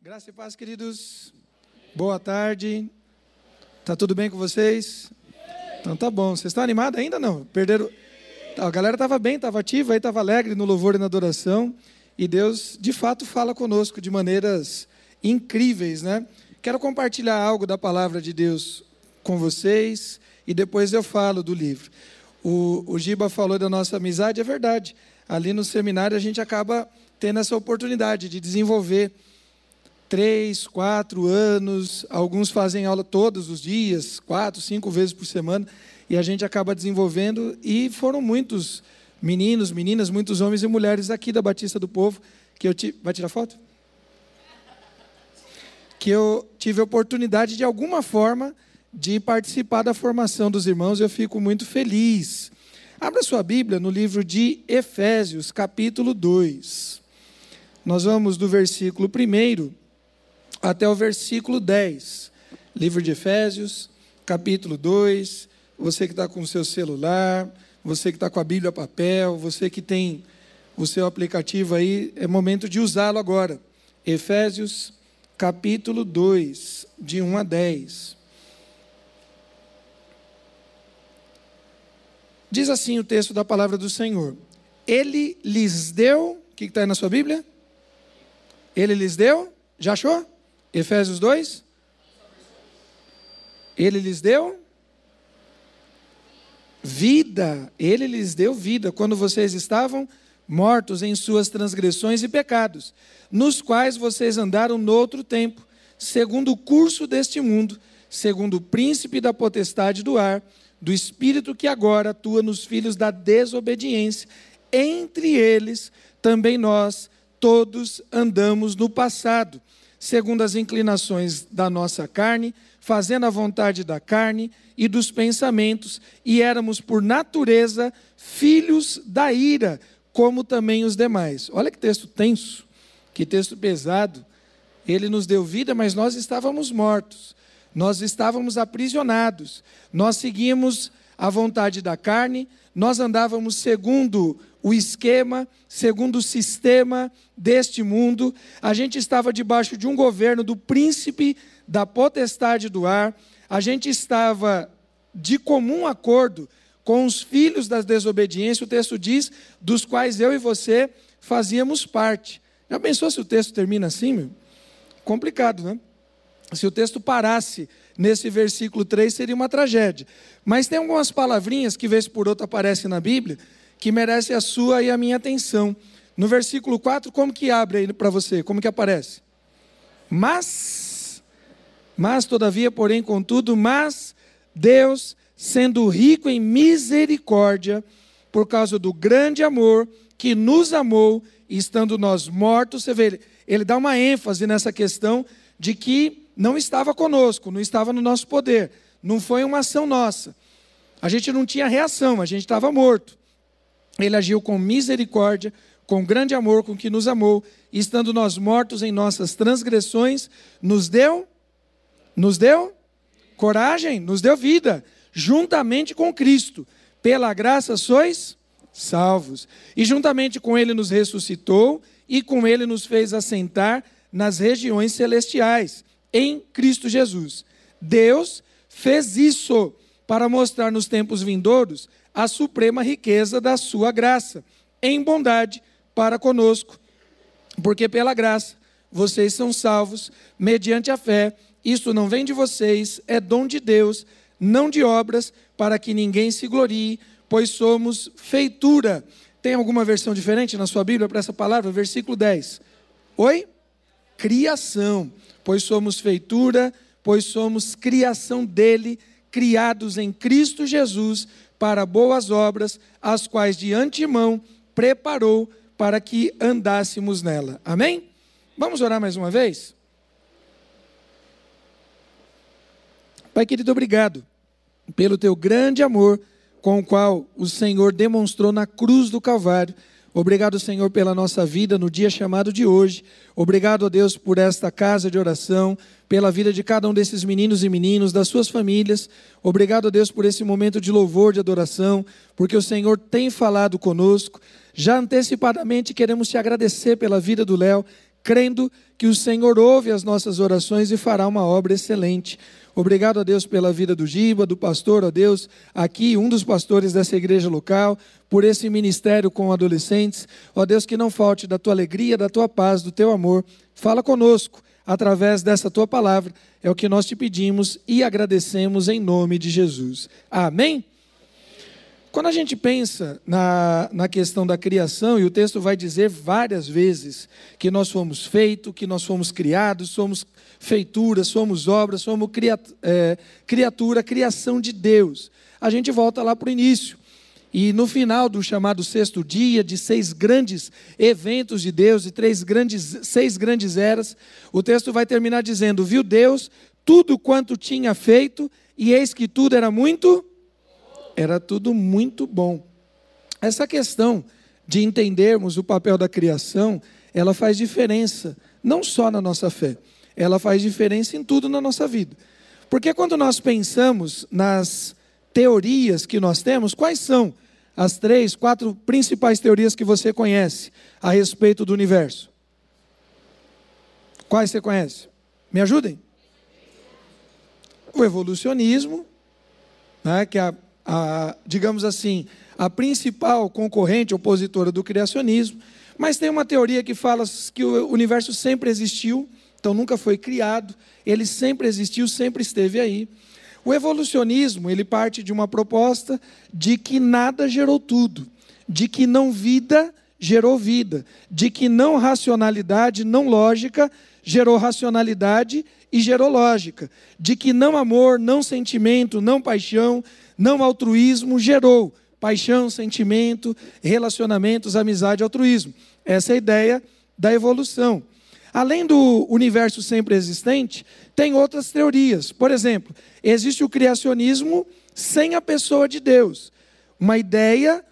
Graça e paz, queridos. Boa tarde. Tá tudo bem com vocês? Então tá bom. Vocês estão animados ainda não? Perderam. A galera estava bem, estava ativa, estava alegre no louvor e na adoração. E Deus, de fato, fala conosco de maneiras incríveis, né? Quero compartilhar algo da palavra de Deus com vocês e depois eu falo do livro. O, o Giba falou da nossa amizade, é verdade. Ali no seminário a gente acaba tendo essa oportunidade de desenvolver três, quatro anos. Alguns fazem aula todos os dias, quatro, cinco vezes por semana, e a gente acaba desenvolvendo. E foram muitos meninos, meninas, muitos homens e mulheres aqui da Batista do Povo que eu tive. Vai tirar foto? Que eu tive a oportunidade de alguma forma de participar da formação dos irmãos. Eu fico muito feliz. Abra sua Bíblia no livro de Efésios, capítulo 2. Nós vamos do versículo 1 até o versículo 10. Livro de Efésios, capítulo 2. Você que está com o seu celular, você que está com a Bíblia papel, você que tem o seu aplicativo aí, é momento de usá-lo agora. Efésios, capítulo 2, de 1 a 10. Diz assim o texto da palavra do Senhor: Ele lhes deu, o que está aí na sua Bíblia? Ele lhes deu, já achou? Efésios 2? Ele lhes deu vida, ele lhes deu vida quando vocês estavam mortos em suas transgressões e pecados, nos quais vocês andaram no outro tempo, segundo o curso deste mundo, segundo o príncipe da potestade do ar, do espírito que agora atua nos filhos da desobediência, entre eles também nós todos andamos no passado, segundo as inclinações da nossa carne, fazendo a vontade da carne e dos pensamentos, e éramos por natureza filhos da ira, como também os demais. Olha que texto tenso, que texto pesado. Ele nos deu vida, mas nós estávamos mortos, nós estávamos aprisionados, nós seguimos a vontade da carne, nós andávamos segundo o esquema, segundo o sistema deste mundo. A gente estava debaixo de um governo do príncipe da potestade do ar. A gente estava de comum acordo com os filhos da desobediência. O texto diz, dos quais eu e você fazíamos parte. Já pensou se o texto termina assim, meu? Complicado, né? Se o texto parasse nesse versículo 3, seria uma tragédia. Mas tem algumas palavrinhas que, vez por outra, aparecem na Bíblia que merece a sua e a minha atenção. No versículo 4, como que abre aí para você? Como que aparece? Mas, mas todavia, porém, contudo, mas Deus, sendo rico em misericórdia, por causa do grande amor que nos amou, estando nós mortos, você vê, ele, dá uma ênfase nessa questão de que não estava conosco, não estava no nosso poder, não foi uma ação nossa. A gente não tinha reação, a gente estava morto. Ele agiu com misericórdia, com grande amor com que nos amou, e estando nós mortos em nossas transgressões, nos deu nos deu coragem, nos deu vida, juntamente com Cristo. Pela graça sois salvos. E juntamente com ele nos ressuscitou e com ele nos fez assentar nas regiões celestiais em Cristo Jesus. Deus fez isso para mostrar nos tempos vindouros a suprema riqueza da sua graça, em bondade para conosco. Porque pela graça vocês são salvos mediante a fé. Isto não vem de vocês, é dom de Deus, não de obras, para que ninguém se glorie, pois somos feitura. Tem alguma versão diferente na sua Bíblia para essa palavra? Versículo 10. Oi? Criação. Pois somos feitura, pois somos criação dele, criados em Cristo Jesus para boas obras, as quais de antemão preparou para que andássemos nela. Amém? Vamos orar mais uma vez? Pai querido, obrigado pelo teu grande amor com o qual o Senhor demonstrou na cruz do Calvário Obrigado, Senhor, pela nossa vida no dia chamado de hoje. Obrigado, a Deus, por esta casa de oração, pela vida de cada um desses meninos e meninos, das suas famílias. Obrigado, a Deus, por esse momento de louvor, de adoração, porque o Senhor tem falado conosco. Já antecipadamente queremos te agradecer pela vida do Léo, crendo que o Senhor ouve as nossas orações e fará uma obra excelente. Obrigado a Deus pela vida do Giba, do pastor, a Deus aqui, um dos pastores dessa igreja local, por esse ministério com adolescentes. Ó Deus, que não falte da tua alegria, da tua paz, do teu amor. Fala conosco através dessa tua palavra. É o que nós te pedimos e agradecemos em nome de Jesus. Amém? Quando a gente pensa na, na questão da criação, e o texto vai dizer várias vezes que nós fomos feitos, que nós fomos criados, somos feitura, somos obras, somos é, criatura, criação de Deus. A gente volta lá para o início. E no final do chamado sexto dia, de seis grandes eventos de Deus, e três grandes, seis grandes eras, o texto vai terminar dizendo: Viu Deus tudo quanto tinha feito, e eis que tudo era muito era tudo muito bom. Essa questão de entendermos o papel da criação, ela faz diferença, não só na nossa fé, ela faz diferença em tudo na nossa vida. Porque quando nós pensamos nas teorias que nós temos, quais são as três, quatro principais teorias que você conhece a respeito do universo? Quais você conhece? Me ajudem? O evolucionismo, né, que é a a, digamos assim, a principal concorrente opositora do criacionismo, mas tem uma teoria que fala que o universo sempre existiu, então nunca foi criado, ele sempre existiu, sempre esteve aí. O evolucionismo, ele parte de uma proposta de que nada gerou tudo, de que não vida gerou vida, de que não racionalidade, não lógica gerou racionalidade e gerou lógica, de que não amor, não sentimento, não paixão, não altruísmo gerou paixão, sentimento, relacionamentos, amizade, altruísmo. Essa é a ideia da evolução. Além do universo sempre existente, tem outras teorias. Por exemplo, existe o criacionismo sem a pessoa de Deus. Uma ideia,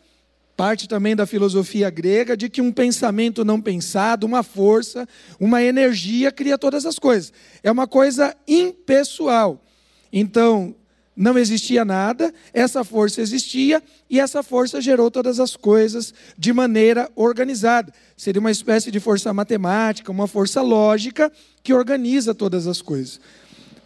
parte também da filosofia grega, de que um pensamento não pensado, uma força, uma energia cria todas as coisas. É uma coisa impessoal. Então, não existia nada, essa força existia e essa força gerou todas as coisas de maneira organizada. Seria uma espécie de força matemática, uma força lógica que organiza todas as coisas.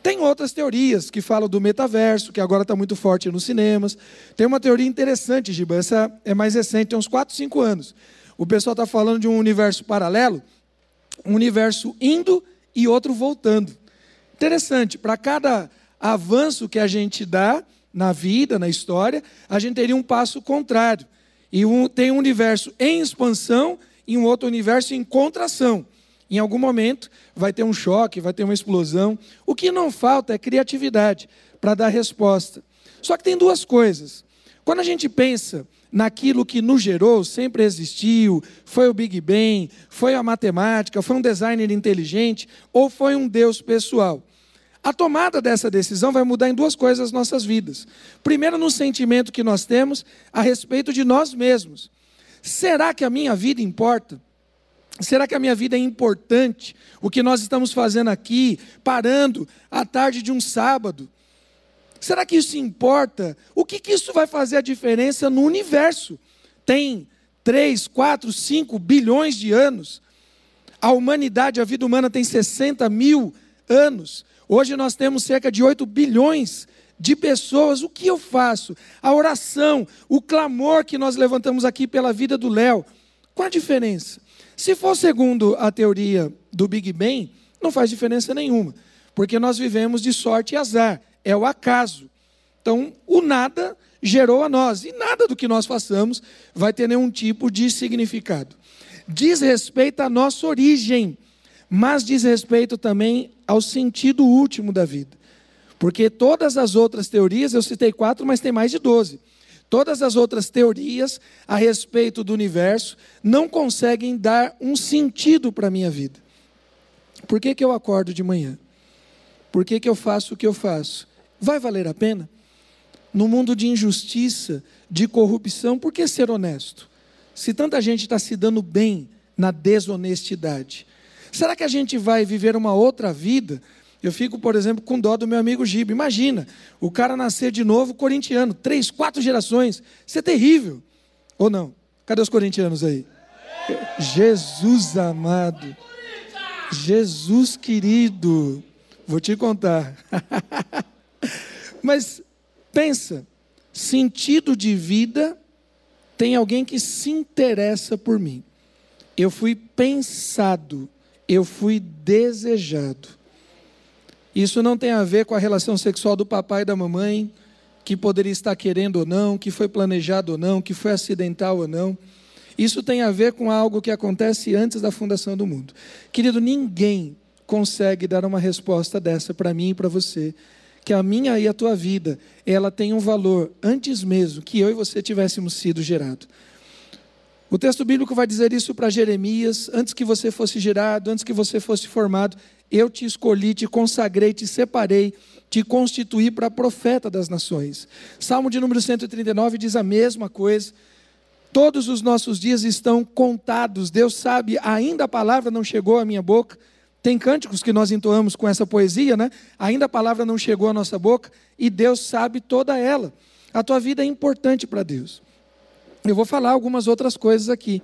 Tem outras teorias que falam do metaverso, que agora está muito forte nos cinemas. Tem uma teoria interessante, Giba, essa é mais recente, tem uns 4, 5 anos. O pessoal está falando de um universo paralelo, um universo indo e outro voltando. Interessante, para cada avanço que a gente dá na vida, na história, a gente teria um passo contrário. E um, tem um universo em expansão e um outro universo em contração. Em algum momento vai ter um choque, vai ter uma explosão. O que não falta é criatividade para dar resposta. Só que tem duas coisas. Quando a gente pensa naquilo que nos gerou, sempre existiu, foi o Big Bang, foi a matemática, foi um designer inteligente ou foi um Deus pessoal. A tomada dessa decisão vai mudar em duas coisas as nossas vidas. Primeiro, no sentimento que nós temos a respeito de nós mesmos. Será que a minha vida importa? Será que a minha vida é importante? O que nós estamos fazendo aqui, parando à tarde de um sábado? Será que isso importa? O que, que isso vai fazer a diferença no universo? Tem 3, 4, 5 bilhões de anos. A humanidade, a vida humana tem 60 mil anos. Hoje nós temos cerca de 8 bilhões de pessoas. O que eu faço? A oração, o clamor que nós levantamos aqui pela vida do Léo. Qual a diferença? Se for segundo a teoria do Big Bang, não faz diferença nenhuma, porque nós vivemos de sorte e azar, é o acaso. Então, o nada gerou a nós, e nada do que nós façamos vai ter nenhum tipo de significado. Diz respeito à nossa origem, mas diz respeito também ao sentido último da vida. Porque todas as outras teorias, eu citei quatro, mas tem mais de doze. Todas as outras teorias a respeito do universo não conseguem dar um sentido para a minha vida. Por que, que eu acordo de manhã? Por que, que eu faço o que eu faço? Vai valer a pena? No mundo de injustiça, de corrupção, por que ser honesto? Se tanta gente está se dando bem na desonestidade, Será que a gente vai viver uma outra vida? Eu fico, por exemplo, com dó do meu amigo Giba. Imagina, o cara nascer de novo corintiano, três, quatro gerações. Isso é terrível. Ou não? Cadê os corintianos aí? Jesus amado. Jesus querido, vou te contar. Mas pensa, sentido de vida tem alguém que se interessa por mim. Eu fui pensado, eu fui desejado. Isso não tem a ver com a relação sexual do papai e da mamãe, que poderia estar querendo ou não, que foi planejado ou não, que foi acidental ou não. Isso tem a ver com algo que acontece antes da fundação do mundo. Querido, ninguém consegue dar uma resposta dessa para mim e para você, que a minha e a tua vida, ela tem um valor antes mesmo que eu e você tivéssemos sido gerado. O texto bíblico vai dizer isso para Jeremias: antes que você fosse gerado, antes que você fosse formado, eu te escolhi, te consagrei, te separei, te constituí para profeta das nações. Salmo de número 139 diz a mesma coisa. Todos os nossos dias estão contados. Deus sabe, ainda a palavra não chegou à minha boca. Tem cânticos que nós entoamos com essa poesia, né? Ainda a palavra não chegou à nossa boca e Deus sabe toda ela. A tua vida é importante para Deus. Eu vou falar algumas outras coisas aqui,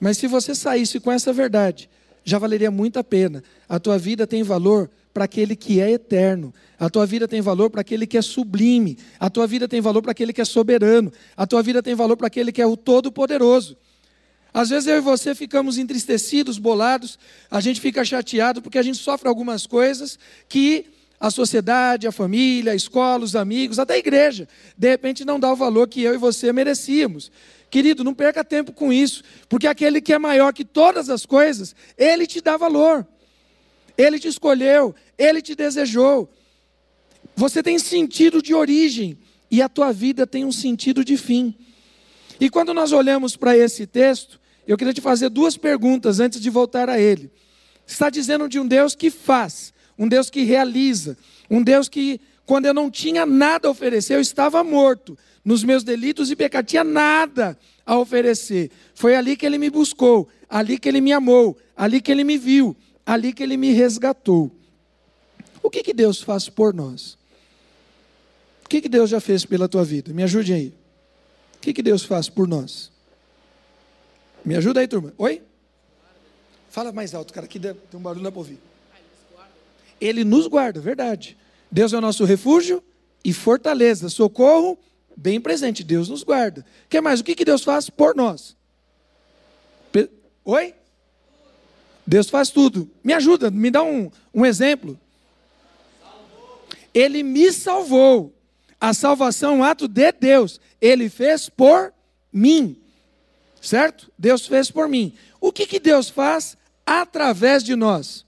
mas se você saísse com essa verdade, já valeria muito a pena. A tua vida tem valor para aquele que é eterno. A tua vida tem valor para aquele que é sublime. A tua vida tem valor para aquele que é soberano. A tua vida tem valor para aquele que é o todo-poderoso. Às vezes eu e você ficamos entristecidos, bolados, a gente fica chateado porque a gente sofre algumas coisas que a sociedade, a família, a escola, os amigos, até a igreja, de repente não dá o valor que eu e você merecíamos. Querido, não perca tempo com isso, porque aquele que é maior que todas as coisas, ele te dá valor. Ele te escolheu, ele te desejou. Você tem sentido de origem e a tua vida tem um sentido de fim. E quando nós olhamos para esse texto, eu queria te fazer duas perguntas antes de voltar a ele. Está dizendo de um Deus que faz, um Deus que realiza, um Deus que, quando eu não tinha nada a oferecer, eu estava morto nos meus delitos e pecados, tinha nada a oferecer. Foi ali que ele me buscou, ali que ele me amou, ali que ele me viu, ali que ele me resgatou. O que, que Deus faz por nós? O que, que Deus já fez pela tua vida? Me ajude aí. O que, que Deus faz por nós? Me ajuda aí, turma. Oi? Fala mais alto, cara, aqui tem um barulho na ouvir. Ele nos guarda, verdade. Deus é o nosso refúgio e fortaleza, socorro bem presente. Deus nos guarda. O que mais? O que, que Deus faz por nós? Oi? Deus faz tudo. Me ajuda, me dá um, um exemplo. Ele me salvou. A salvação é um ato de Deus. Ele fez por mim. Certo? Deus fez por mim. O que, que Deus faz através de nós?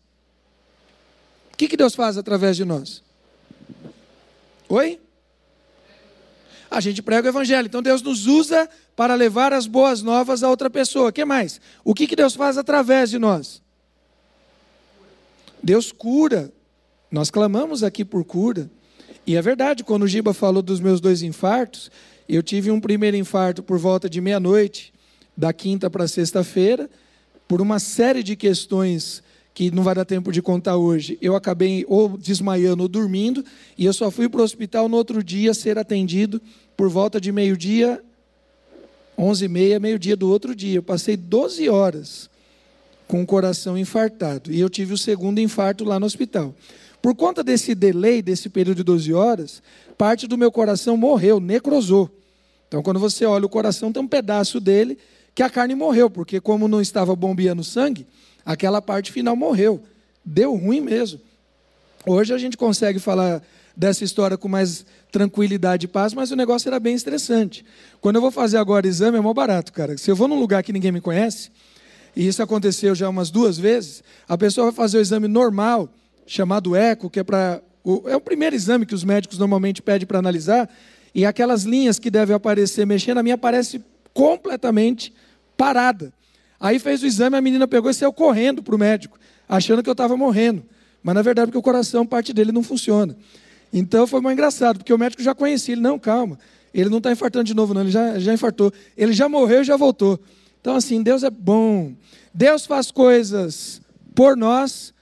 O que, que Deus faz através de nós? Oi? A gente prega o evangelho. Então Deus nos usa para levar as boas novas a outra pessoa. Que mais? O que, que Deus faz através de nós? Deus cura. Nós clamamos aqui por cura. E é verdade, quando o Giba falou dos meus dois infartos, eu tive um primeiro infarto por volta de meia-noite, da quinta para sexta-feira, por uma série de questões que não vai dar tempo de contar hoje. Eu acabei ou desmaiando ou dormindo, e eu só fui para o hospital no outro dia ser atendido por volta de meio-dia, onze e meia, meio-dia do outro dia. Eu passei 12 horas com o coração infartado. E eu tive o segundo infarto lá no hospital. Por conta desse delay, desse período de 12 horas, parte do meu coração morreu, necrosou. Então, quando você olha o coração, tem um pedaço dele que a carne morreu, porque como não estava bombeando sangue, aquela parte final morreu. Deu ruim mesmo. Hoje a gente consegue falar dessa história com mais tranquilidade e paz, mas o negócio era bem estressante. Quando eu vou fazer agora exame, é mó barato, cara. Se eu vou num lugar que ninguém me conhece, e isso aconteceu já umas duas vezes, a pessoa vai fazer o exame normal, chamado eco, que é para. É o primeiro exame que os médicos normalmente pedem para analisar, e aquelas linhas que devem aparecer mexendo, a minha aparece completamente parada. Aí fez o exame, a menina pegou e saiu correndo para o médico, achando que eu estava morrendo. Mas na verdade, porque o coração, parte dele não funciona. Então foi mais engraçado, porque o médico já conhecia ele, não, calma, ele não está infartando de novo, não, ele já, já infartou. Ele já morreu e já voltou. Então, assim, Deus é bom. Deus faz coisas por nós,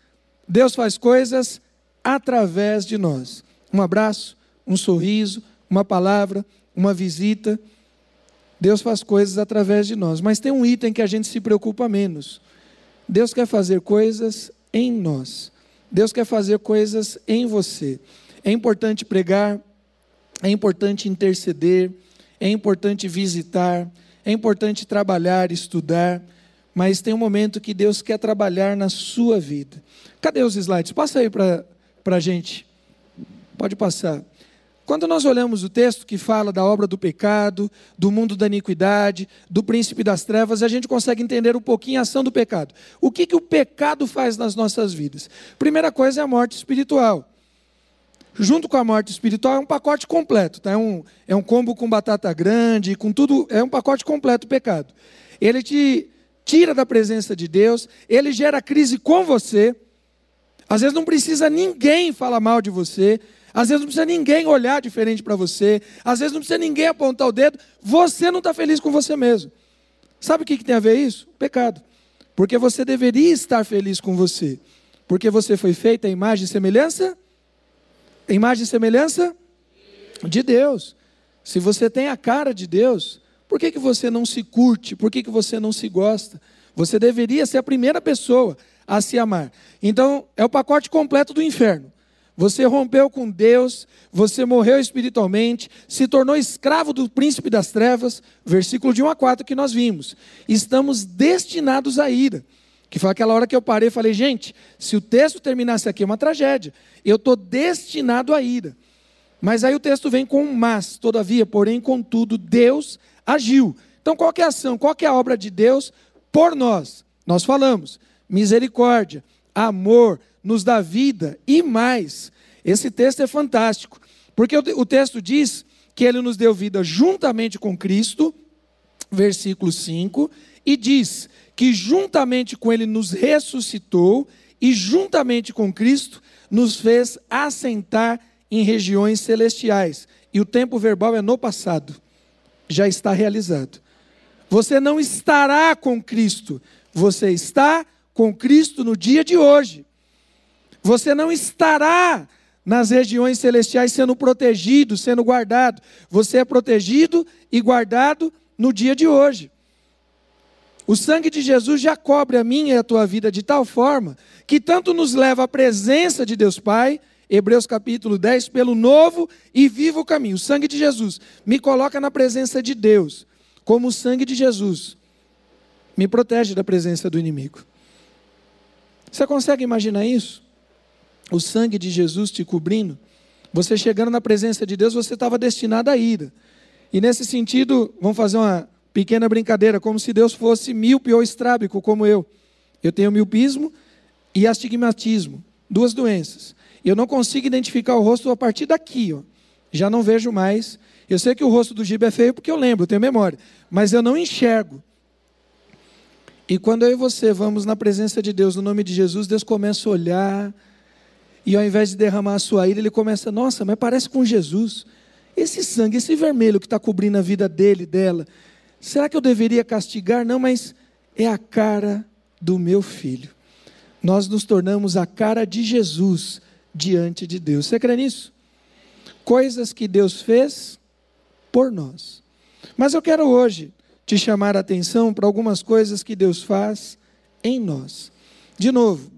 Deus faz coisas através de nós. Um abraço, um sorriso, uma palavra, uma visita. Deus faz coisas através de nós. Mas tem um item que a gente se preocupa menos. Deus quer fazer coisas em nós. Deus quer fazer coisas em você. É importante pregar, é importante interceder, é importante visitar, é importante trabalhar, estudar, mas tem um momento que Deus quer trabalhar na sua vida. Cadê os slides? Passa aí para a gente. Pode passar. Quando nós olhamos o texto que fala da obra do pecado, do mundo da iniquidade, do príncipe das trevas, a gente consegue entender um pouquinho a ação do pecado. O que, que o pecado faz nas nossas vidas? Primeira coisa é a morte espiritual. Junto com a morte espiritual é um pacote completo, tá? é, um, é um combo com batata grande, com tudo, é um pacote completo o pecado. Ele te tira da presença de Deus, ele gera crise com você. Às vezes não precisa ninguém falar mal de você, às vezes não precisa ninguém olhar diferente para você. Às vezes não precisa ninguém apontar o dedo. Você não está feliz com você mesmo. Sabe o que, que tem a ver isso? Pecado. Porque você deveria estar feliz com você. Porque você foi feita a imagem e semelhança? A imagem e semelhança? De Deus. Se você tem a cara de Deus, por que, que você não se curte? Por que, que você não se gosta? Você deveria ser a primeira pessoa a se amar. Então, é o pacote completo do inferno. Você rompeu com Deus, você morreu espiritualmente, se tornou escravo do príncipe das trevas, versículo de 1 a 4 que nós vimos. Estamos destinados à ira. Que foi aquela hora que eu parei e falei, gente, se o texto terminasse aqui é uma tragédia. Eu estou destinado à ira. Mas aí o texto vem com um mas, todavia, porém, contudo, Deus agiu. Então qual é a ação, qual é a obra de Deus por nós? Nós falamos, misericórdia, amor, nos dá vida e mais. Esse texto é fantástico, porque o texto diz que ele nos deu vida juntamente com Cristo, versículo 5, e diz que juntamente com ele nos ressuscitou e juntamente com Cristo nos fez assentar em regiões celestiais. E o tempo verbal é no passado, já está realizado. Você não estará com Cristo, você está com Cristo no dia de hoje. Você não estará nas regiões celestiais sendo protegido, sendo guardado. Você é protegido e guardado no dia de hoje. O sangue de Jesus já cobre a minha e a tua vida de tal forma que tanto nos leva à presença de Deus Pai, Hebreus capítulo 10, pelo novo e vivo caminho. O sangue de Jesus me coloca na presença de Deus, como o sangue de Jesus me protege da presença do inimigo. Você consegue imaginar isso? o sangue de Jesus te cobrindo, você chegando na presença de Deus, você estava destinado à ira. E nesse sentido, vamos fazer uma pequena brincadeira, como se Deus fosse míope ou estrábico, como eu. Eu tenho miopismo e astigmatismo, duas doenças. Eu não consigo identificar o rosto a partir daqui, ó. já não vejo mais. Eu sei que o rosto do Gibe é feio porque eu lembro, eu tenho memória, mas eu não enxergo. E quando eu e você vamos na presença de Deus, no nome de Jesus, Deus começa a olhar, e ao invés de derramar a sua ira, ele começa, nossa, mas parece com Jesus. Esse sangue, esse vermelho que está cobrindo a vida dele, dela, será que eu deveria castigar? Não, mas é a cara do meu filho. Nós nos tornamos a cara de Jesus diante de Deus. Você crê nisso? Coisas que Deus fez por nós. Mas eu quero hoje te chamar a atenção para algumas coisas que Deus faz em nós. De novo,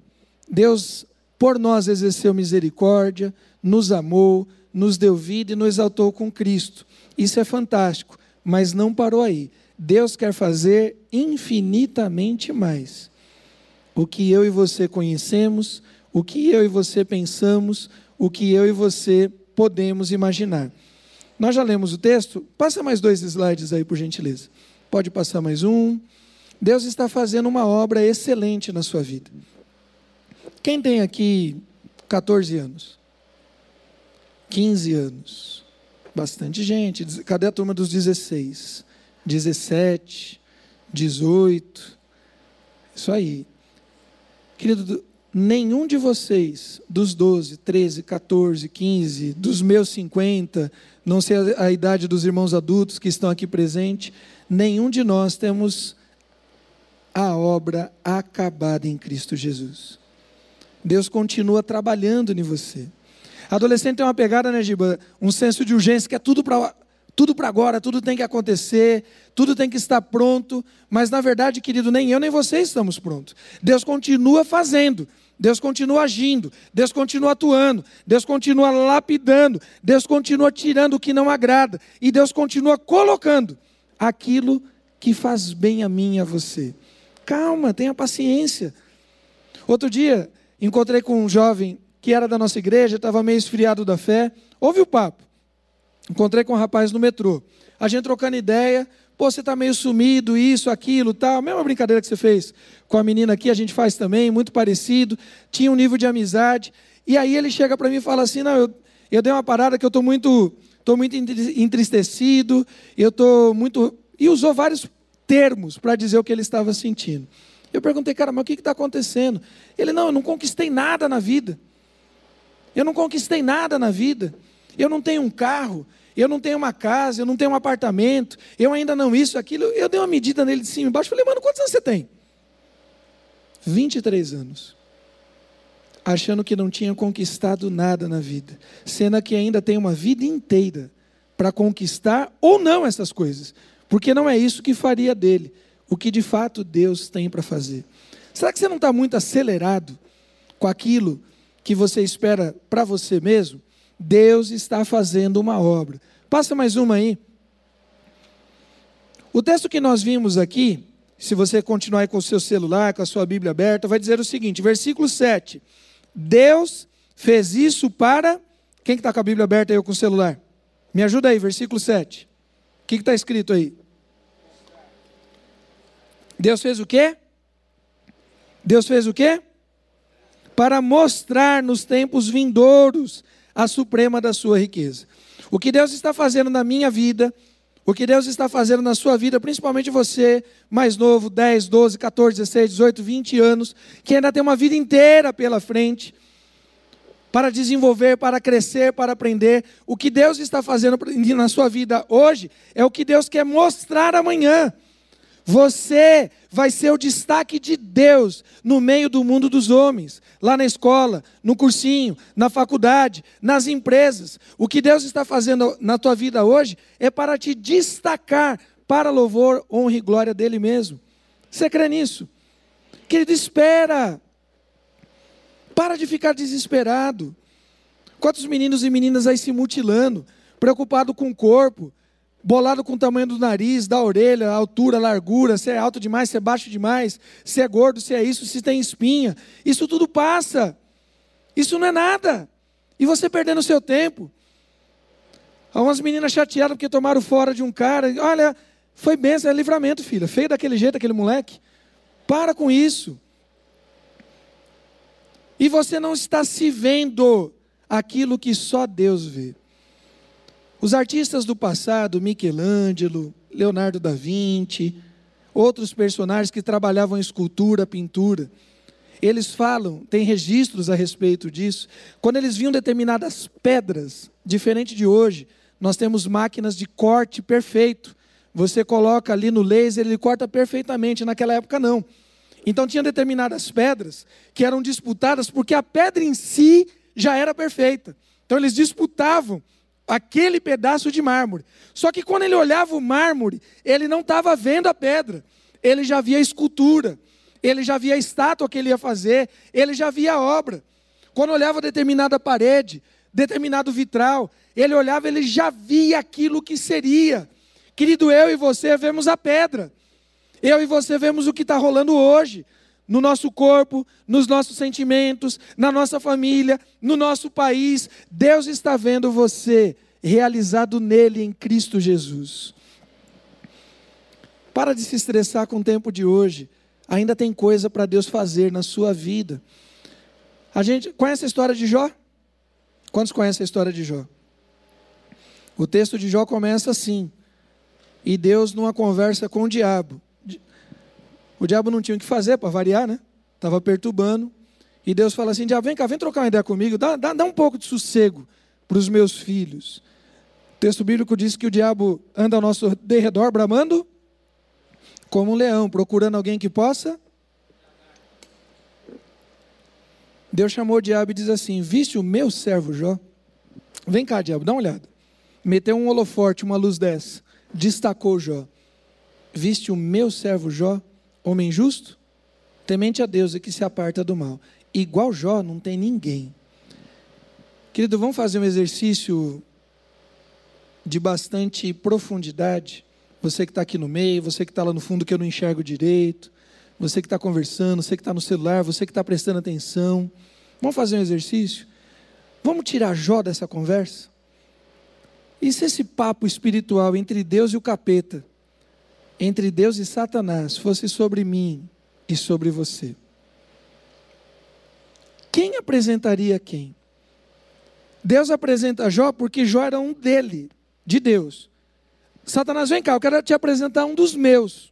Deus por nós exerceu misericórdia, nos amou, nos deu vida e nos exaltou com Cristo. Isso é fantástico, mas não parou aí. Deus quer fazer infinitamente mais. O que eu e você conhecemos, o que eu e você pensamos, o que eu e você podemos imaginar. Nós já lemos o texto? Passa mais dois slides aí, por gentileza. Pode passar mais um. Deus está fazendo uma obra excelente na sua vida. Quem tem aqui 14 anos? 15 anos? Bastante gente. Cadê a turma dos 16? 17, 18. Isso aí. Querido, nenhum de vocês, dos 12, 13, 14, 15, dos meus 50, não sei a, idade dos irmãos adultos que estão aqui presentes, nenhum de nós temos a obra acabada em Cristo Jesus. Deus continua trabalhando em você. Adolescente tem uma pegada, né, Giba? Um senso de urgência que é tudo para tudo para agora, tudo tem que acontecer, tudo tem que estar pronto, mas na verdade, querido, nem eu nem você estamos prontos. Deus continua fazendo. Deus continua agindo, Deus continua atuando, Deus continua lapidando, Deus continua tirando o que não agrada, e Deus continua colocando aquilo que faz bem a mim e a você. Calma, tenha paciência. Outro dia, encontrei com um jovem que era da nossa igreja, estava meio esfriado da fé, ouve o papo. Encontrei com um rapaz no metrô. A gente trocando ideia, pô, você está meio sumido, isso, aquilo, tal. Mesma brincadeira que você fez com a menina aqui, a gente faz também, muito parecido. Tinha um nível de amizade. E aí ele chega para mim e fala assim: não, eu, eu dei uma parada que eu estou muito, tô muito entristecido, eu estou muito. E usou vários termos para dizer o que ele estava sentindo. Eu perguntei, cara, mas o que está acontecendo? Ele, não, eu não conquistei nada na vida. Eu não conquistei nada na vida. Eu não tenho um carro, eu não tenho uma casa, eu não tenho um apartamento, eu ainda não isso, aquilo. Eu dei uma medida nele de cima e embaixo. Falei, mano, quantos anos você tem? 23 anos. Achando que não tinha conquistado nada na vida. Sendo que ainda tem uma vida inteira para conquistar ou não essas coisas. Porque não é isso que faria dele o que de fato Deus tem para fazer. Será que você não está muito acelerado com aquilo que você espera para você mesmo? Deus está fazendo uma obra. Passa mais uma aí. O texto que nós vimos aqui, se você continuar com o seu celular, com a sua Bíblia aberta, vai dizer o seguinte, versículo 7. Deus fez isso para. Quem está com a Bíblia aberta aí ou com o celular? Me ajuda aí, versículo 7. O que está escrito aí? Deus fez o quê? Deus fez o quê? Para mostrar nos tempos vindouros a suprema da sua riqueza. O que Deus está fazendo na minha vida, o que Deus está fazendo na sua vida, principalmente você, mais novo, 10, 12, 14, 16, 18, 20 anos, que ainda tem uma vida inteira pela frente, para desenvolver, para crescer, para aprender. O que Deus está fazendo na sua vida hoje é o que Deus quer mostrar amanhã. Você vai ser o destaque de Deus no meio do mundo dos homens, lá na escola, no cursinho, na faculdade, nas empresas. O que Deus está fazendo na tua vida hoje é para te destacar para louvor, honra e glória dele mesmo. Você crê nisso? Querido, espera. Para de ficar desesperado. Quantos meninos e meninas aí se mutilando, preocupado com o corpo, bolado com o tamanho do nariz, da orelha, altura, largura, se é alto demais, se é baixo demais, se é gordo, se é isso, se tem espinha. Isso tudo passa. Isso não é nada. E você perdendo o seu tempo. Há umas meninas chateadas porque tomaram fora de um cara. Olha, foi benção, é livramento, filha. Feio daquele jeito, aquele moleque. Para com isso. E você não está se vendo aquilo que só Deus vê. Os artistas do passado, Michelangelo, Leonardo da Vinci, outros personagens que trabalhavam escultura, pintura, eles falam, tem registros a respeito disso. Quando eles viam determinadas pedras, diferente de hoje, nós temos máquinas de corte perfeito. Você coloca ali no laser, ele corta perfeitamente. Naquela época, não. Então, tinha determinadas pedras que eram disputadas porque a pedra em si já era perfeita. Então, eles disputavam aquele pedaço de mármore. Só que quando ele olhava o mármore, ele não estava vendo a pedra, ele já via a escultura, ele já via a estátua que ele ia fazer, ele já via a obra. Quando olhava determinada parede, determinado vitral, ele olhava, ele já via aquilo que seria. Querido, eu e você vemos a pedra. Eu e você vemos o que está rolando hoje no nosso corpo, nos nossos sentimentos, na nossa família, no nosso país. Deus está vendo você realizado nele em Cristo Jesus. Para de se estressar com o tempo de hoje. Ainda tem coisa para Deus fazer na sua vida. A gente conhece a história de Jó? Quantos conhecem a história de Jó? O texto de Jó começa assim: E Deus, numa conversa com o diabo, o diabo não tinha o que fazer para variar, né? Estava perturbando. E Deus fala assim: diabo, vem cá, vem trocar uma ideia comigo, dá, dá, dá um pouco de sossego para os meus filhos. O texto bíblico diz que o diabo anda ao nosso derredor, bramando como um leão, procurando alguém que possa. Deus chamou o diabo e diz assim: Viste o meu servo Jó? Vem cá, diabo, dá uma olhada. Meteu um holoforte, uma luz dessa, destacou Jó. Viste o meu servo Jó? Homem justo, temente a Deus e que se aparta do mal. igual Jó não tem ninguém. Querido, vamos fazer um exercício de bastante profundidade. Você que está aqui no meio, você que está lá no fundo que eu não enxergo direito, você que está conversando, você que está no celular, você que está prestando atenção. Vamos fazer um exercício? Vamos tirar Jó dessa conversa? E se esse papo espiritual entre Deus e o capeta, entre Deus e Satanás, fosse sobre mim e sobre você? Quem apresentaria quem? Deus apresenta Jó porque Jó era um dele, de Deus. Satanás, vem cá, eu quero te apresentar um dos meus.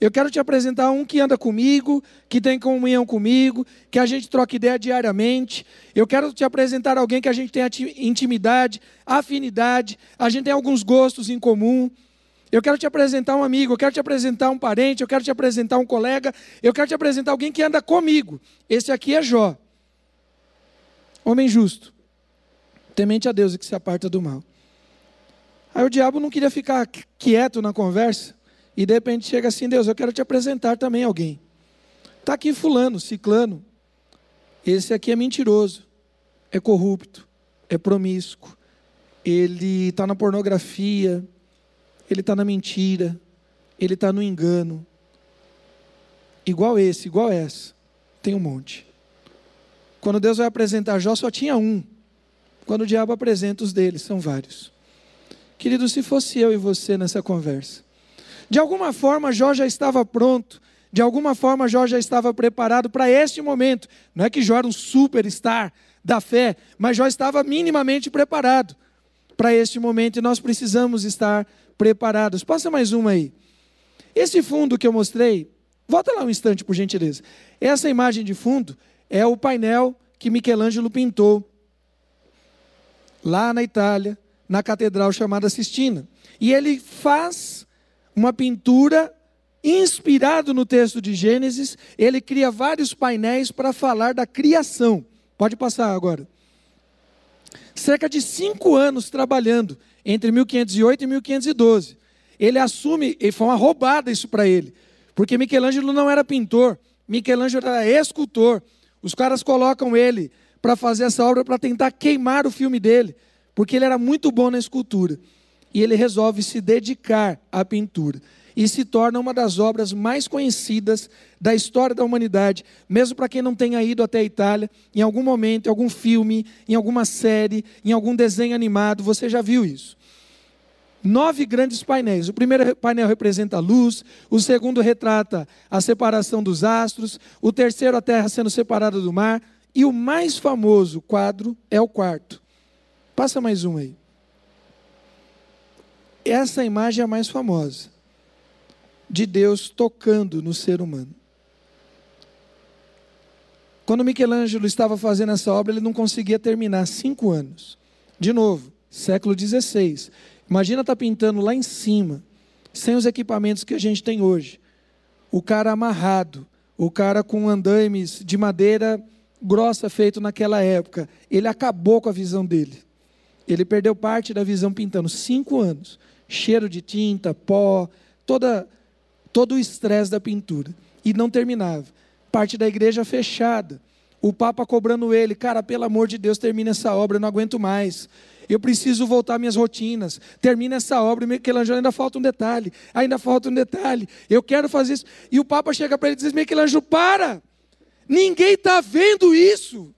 Eu quero te apresentar um que anda comigo, que tem comunhão comigo, que a gente troca ideia diariamente. Eu quero te apresentar alguém que a gente tem intimidade, afinidade, a gente tem alguns gostos em comum. Eu quero te apresentar um amigo, eu quero te apresentar um parente, eu quero te apresentar um colega, eu quero te apresentar alguém que anda comigo. Esse aqui é Jó. Homem justo, temente a Deus e que se aparta do mal. Aí o diabo não queria ficar quieto na conversa, e de repente chega assim: Deus, eu quero te apresentar também alguém. Está aqui Fulano, Ciclano. Esse aqui é mentiroso, é corrupto, é promíscuo, ele está na pornografia, ele está na mentira, ele está no engano. Igual esse, igual essa. Tem um monte. Quando Deus vai apresentar Jó, só tinha um. Quando o diabo apresenta os deles, são vários. Querido, se fosse eu e você nessa conversa, de alguma forma Jó já estava pronto, de alguma forma Jó já estava preparado para este momento. Não é que Jó era um superstar da fé, mas Jó estava minimamente preparado para este momento e nós precisamos estar preparados. Passa mais uma aí. Esse fundo que eu mostrei, volta lá um instante, por gentileza. Essa imagem de fundo é o painel que Michelangelo pintou lá na Itália, na catedral chamada Sistina. E ele faz uma pintura inspirado no texto de Gênesis, ele cria vários painéis para falar da criação. Pode passar agora. Cerca de cinco anos trabalhando, entre 1508 e 1512. Ele assume, e foi uma roubada isso para ele, porque Michelangelo não era pintor, Michelangelo era escultor. Os caras colocam ele para fazer essa obra para tentar queimar o filme dele, porque ele era muito bom na escultura. E ele resolve se dedicar à pintura. E se torna uma das obras mais conhecidas da história da humanidade, mesmo para quem não tenha ido até a Itália, em algum momento, em algum filme, em alguma série, em algum desenho animado, você já viu isso nove grandes painéis. O primeiro painel representa a luz, o segundo retrata a separação dos astros, o terceiro a terra sendo separada do mar, e o mais famoso quadro é o quarto. Passa mais um aí. Essa imagem é a mais famosa de Deus tocando no ser humano. Quando Michelangelo estava fazendo essa obra, ele não conseguia terminar cinco anos. De novo, século XVI. Imagina estar tá pintando lá em cima, sem os equipamentos que a gente tem hoje. O cara amarrado, o cara com andaimes de madeira grossa feito naquela época. Ele acabou com a visão dele. Ele perdeu parte da visão pintando. Cinco anos. Cheiro de tinta, pó, toda, todo o estresse da pintura. E não terminava. Parte da igreja fechada. O Papa cobrando ele, cara, pelo amor de Deus, termina essa obra, eu não aguento mais. Eu preciso voltar minhas rotinas. Termina essa obra, Michelangelo, ainda falta um detalhe, ainda falta um detalhe. Eu quero fazer isso. E o Papa chega para ele e diz: Michelangelo, para! Ninguém está vendo isso.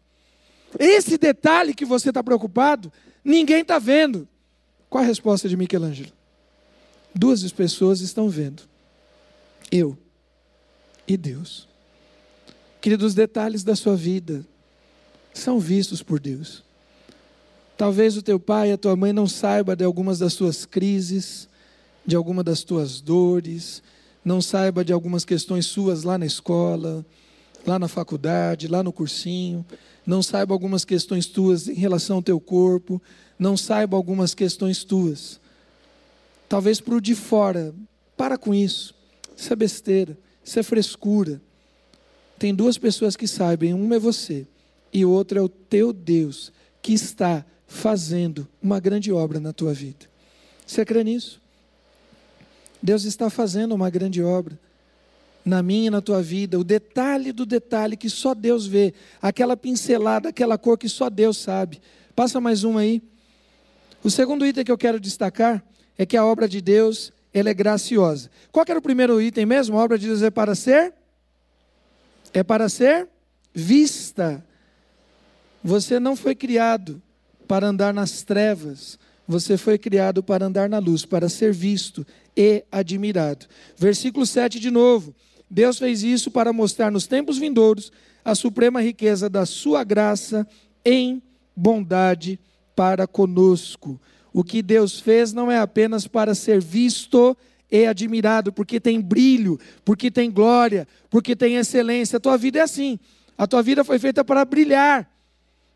Esse detalhe que você está preocupado, ninguém está vendo. Qual a resposta de Michelangelo? Duas pessoas estão vendo. Eu e Deus. Queridos, os detalhes da sua vida são vistos por Deus. Talvez o teu pai e a tua mãe não saiba de algumas das tuas crises, de alguma das tuas dores, não saiba de algumas questões suas lá na escola, lá na faculdade, lá no cursinho, não saiba algumas questões tuas em relação ao teu corpo, não saiba algumas questões tuas. Talvez para o de fora, para com isso. Isso é besteira, isso é frescura. Tem duas pessoas que sabem, uma é você e outra é o teu Deus que está fazendo uma grande obra na tua vida. Você crê nisso? Deus está fazendo uma grande obra. na minha e na tua vida, o detalhe do detalhe que só Deus vê, aquela pincelada, aquela cor que só Deus sabe. Passa mais uma aí. O segundo item que eu quero destacar é que a obra de Deus, ela é graciosa. Qual era o primeiro item mesmo? A obra de Deus é para ser é para ser vista. Você não foi criado para andar nas trevas, você foi criado para andar na luz, para ser visto e admirado. Versículo 7 de novo. Deus fez isso para mostrar nos tempos vindouros a suprema riqueza da sua graça em bondade para conosco. O que Deus fez não é apenas para ser visto e admirado, porque tem brilho, porque tem glória, porque tem excelência. A tua vida é assim. A tua vida foi feita para brilhar.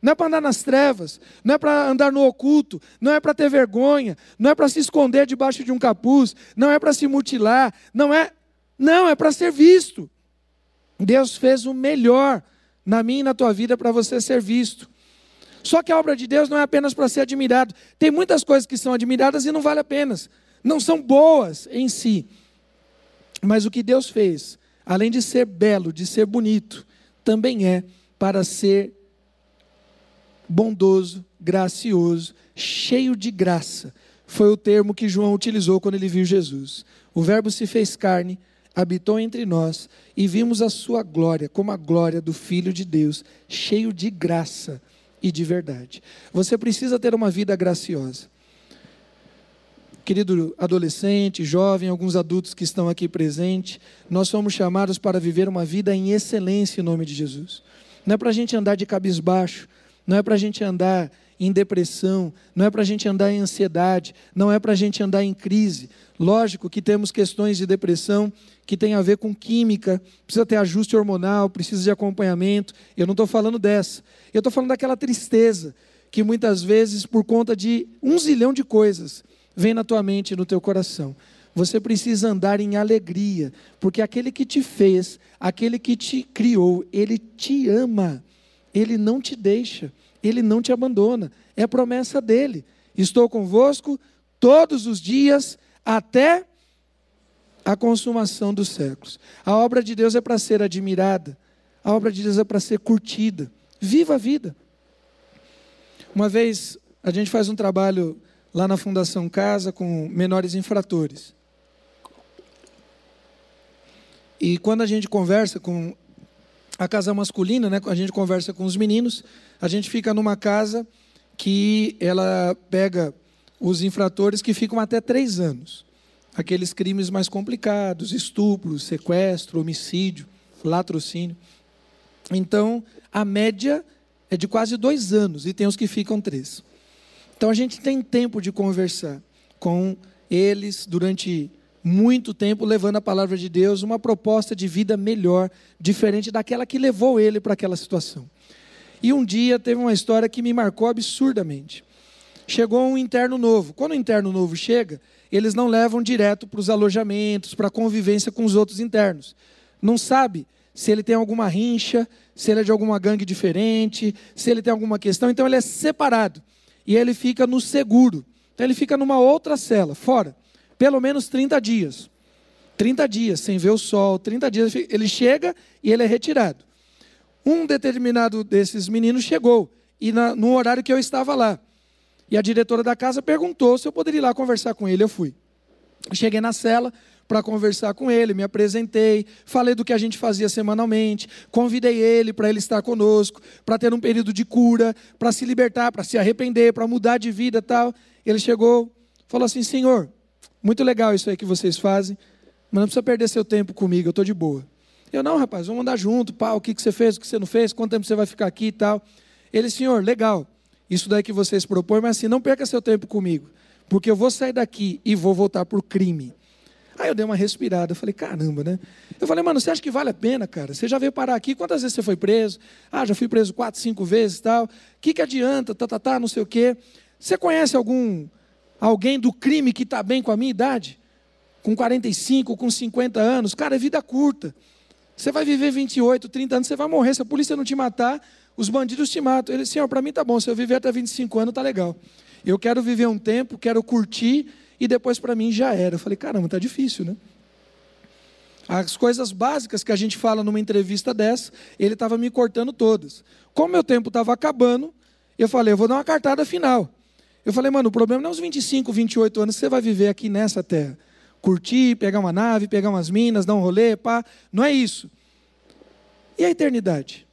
Não é para andar nas trevas, não é para andar no oculto, não é para ter vergonha, não é para se esconder debaixo de um capuz, não é para se mutilar, não é não, é para ser visto. Deus fez o melhor na minha e na tua vida para você ser visto. Só que a obra de Deus não é apenas para ser admirado. Tem muitas coisas que são admiradas e não vale a pena. Não são boas em si. Mas o que Deus fez, além de ser belo, de ser bonito, também é para ser bondoso, gracioso, cheio de graça. Foi o termo que João utilizou quando ele viu Jesus. O Verbo se fez carne habitou entre nós e vimos a sua glória, como a glória do Filho de Deus, cheio de graça e de verdade. Você precisa ter uma vida graciosa. Querido adolescente, jovem, alguns adultos que estão aqui presentes, nós somos chamados para viver uma vida em excelência em nome de Jesus. Não é para a gente andar de cabisbaixo, não é para a gente andar em depressão, não é para a gente andar em ansiedade, não é para a gente andar em crise. Lógico que temos questões de depressão que tem a ver com química, precisa ter ajuste hormonal, precisa de acompanhamento. Eu não estou falando dessa. Eu estou falando daquela tristeza que muitas vezes, por conta de um zilhão de coisas, vem na tua mente e no teu coração. Você precisa andar em alegria, porque aquele que te fez, aquele que te criou, ele te ama, ele não te deixa, ele não te abandona. É promessa dele. Estou convosco todos os dias até a consumação dos séculos. A obra de Deus é para ser admirada, a obra de Deus é para ser curtida. Viva a vida. Uma vez a gente faz um trabalho lá na Fundação Casa com menores infratores. E quando a gente conversa com a casa masculina, né, a gente conversa com os meninos, a gente fica numa casa que ela pega os infratores que ficam até três anos. Aqueles crimes mais complicados, estupro, sequestro, homicídio, latrocínio. Então, a média é de quase dois anos e tem os que ficam três. Então, a gente tem tempo de conversar com eles durante muito tempo, levando a palavra de Deus, uma proposta de vida melhor, diferente daquela que levou ele para aquela situação. E um dia teve uma história que me marcou absurdamente chegou um interno novo. Quando o interno novo chega, eles não levam direto para os alojamentos, para a convivência com os outros internos. Não sabe se ele tem alguma rincha, se ele é de alguma gangue diferente, se ele tem alguma questão. Então ele é separado. E ele fica no seguro. Então ele fica numa outra cela, fora. Pelo menos 30 dias. 30 dias, sem ver o sol, 30 dias. Ele chega e ele é retirado. Um determinado desses meninos chegou. E na, no horário que eu estava lá. E a diretora da casa perguntou se eu poderia ir lá conversar com ele. Eu fui. Cheguei na cela para conversar com ele, me apresentei, falei do que a gente fazia semanalmente, convidei ele para ele estar conosco, para ter um período de cura, para se libertar, para se arrepender, para mudar de vida tal. Ele chegou, falou assim: Senhor, muito legal isso aí que vocês fazem, mas não precisa perder seu tempo comigo, eu estou de boa. Eu, não, rapaz, vamos andar junto, pá, o que, que você fez, o que você não fez, quanto tempo você vai ficar aqui e tal. Ele, senhor, legal isso daí que vocês propõem, mas assim, não perca seu tempo comigo, porque eu vou sair daqui e vou voltar por crime. Aí eu dei uma respirada, eu falei, caramba, né? Eu falei, mano, você acha que vale a pena, cara? Você já veio parar aqui, quantas vezes você foi preso? Ah, já fui preso quatro, cinco vezes tal. O que, que adianta, tá, tá, tá, não sei o quê. Você conhece algum, alguém do crime que está bem com a minha idade? Com 45, com 50 anos? Cara, é vida curta. Você vai viver 28, 30 anos, você vai morrer. Se a polícia não te matar, os bandidos te matam. Ele, senhor, para mim tá bom, se eu viver até 25 anos, tá legal. Eu quero viver um tempo, quero curtir, e depois para mim já era. Eu falei, caramba, tá difícil, né? As coisas básicas que a gente fala numa entrevista dessa, ele estava me cortando todas. Como meu tempo estava acabando, eu falei, eu vou dar uma cartada final. Eu falei, mano, o problema não é os 25, 28 anos que você vai viver aqui nessa terra. Curtir, pegar uma nave, pegar umas minas, dar um rolê, pá. Não é isso. E a eternidade?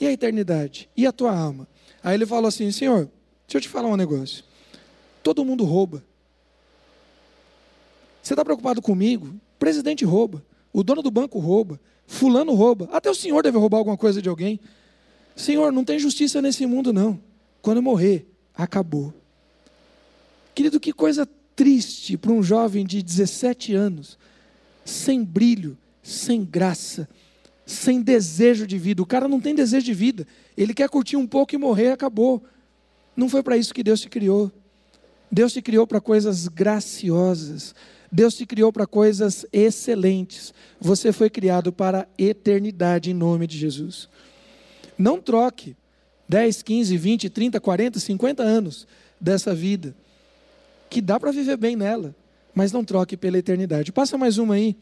E a eternidade? E a tua alma? Aí ele falou assim: Senhor, deixa eu te falar um negócio. Todo mundo rouba. Você está preocupado comigo? O presidente rouba. O dono do banco rouba. Fulano rouba. Até o senhor deve roubar alguma coisa de alguém. Senhor, não tem justiça nesse mundo, não. Quando eu morrer, acabou. Querido, que coisa triste para um jovem de 17 anos, sem brilho, sem graça, sem desejo de vida. O cara não tem desejo de vida. Ele quer curtir um pouco e morrer, acabou. Não foi para isso que Deus te criou. Deus te criou para coisas graciosas. Deus te criou para coisas excelentes. Você foi criado para a eternidade em nome de Jesus. Não troque 10, 15, 20, 30, 40, 50 anos dessa vida, que dá para viver bem nela, mas não troque pela eternidade. Passa mais uma aí.